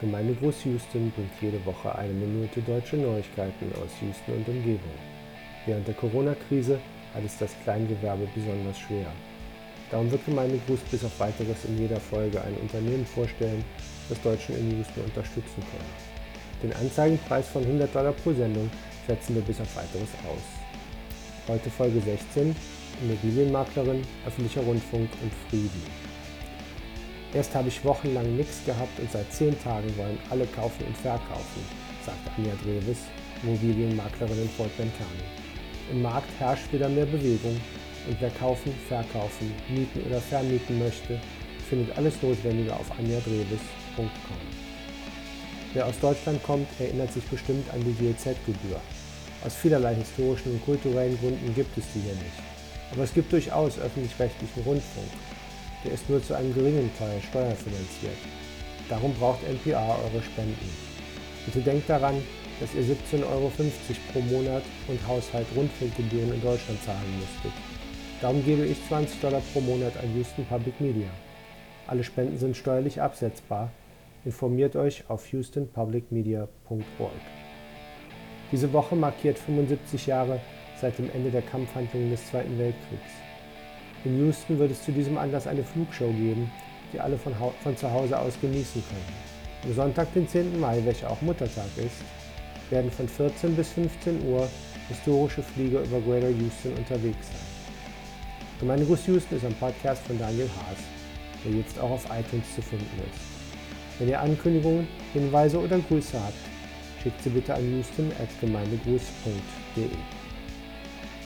Gemeindegruß Houston bringt jede Woche eine Minute deutsche Neuigkeiten aus Houston und Umgebung. Während der Corona-Krise hat es das Kleingewerbe besonders schwer. Darum wird Gemeindegruß bis auf weiteres in jeder Folge ein Unternehmen vorstellen, das Deutschen in Houston unterstützen kann. Den Anzeigenpreis von 100 Dollar pro Sendung setzen wir bis auf weiteres aus. Heute Folge 16 Immobilienmaklerin, öffentlicher Rundfunk und Frieden. Erst habe ich wochenlang nichts gehabt und seit zehn Tagen wollen alle kaufen und verkaufen, sagt Anja Dreves, Immobilienmaklerin in Fort County. Im Markt herrscht wieder mehr Bewegung und wer kaufen, verkaufen, mieten oder vermieten möchte, findet alles Notwendige auf anjadreves.com. Wer aus Deutschland kommt, erinnert sich bestimmt an die GEZ-Gebühr. Aus vielerlei historischen und kulturellen Gründen gibt es die hier nicht. Aber es gibt durchaus öffentlich-rechtlichen Rundfunk der ist nur zu einem geringen Teil steuerfinanziert. Darum braucht NPR eure Spenden. Bitte denkt daran, dass ihr 17,50 Euro pro Monat und Haushalt Rundfunkgebühren in Deutschland zahlen müsstet. Darum gebe ich 20 Dollar pro Monat an Houston Public Media. Alle Spenden sind steuerlich absetzbar. Informiert euch auf houstonpublicmedia.org. Diese Woche markiert 75 Jahre seit dem Ende der Kampfhandlungen des Zweiten Weltkriegs. In Houston wird es zu diesem Anlass eine Flugshow geben, die alle von, von zu Hause aus genießen können. Am Sonntag, den 10. Mai, welcher auch Muttertag ist, werden von 14 bis 15 Uhr historische Flieger über Greater Houston unterwegs sein. Gemeindeguss Houston ist ein Podcast von Daniel Haas, der jetzt auch auf iTunes zu finden ist. Wenn ihr Ankündigungen, Hinweise oder Grüße habt, schickt sie bitte an houston.gemeindegruß.de.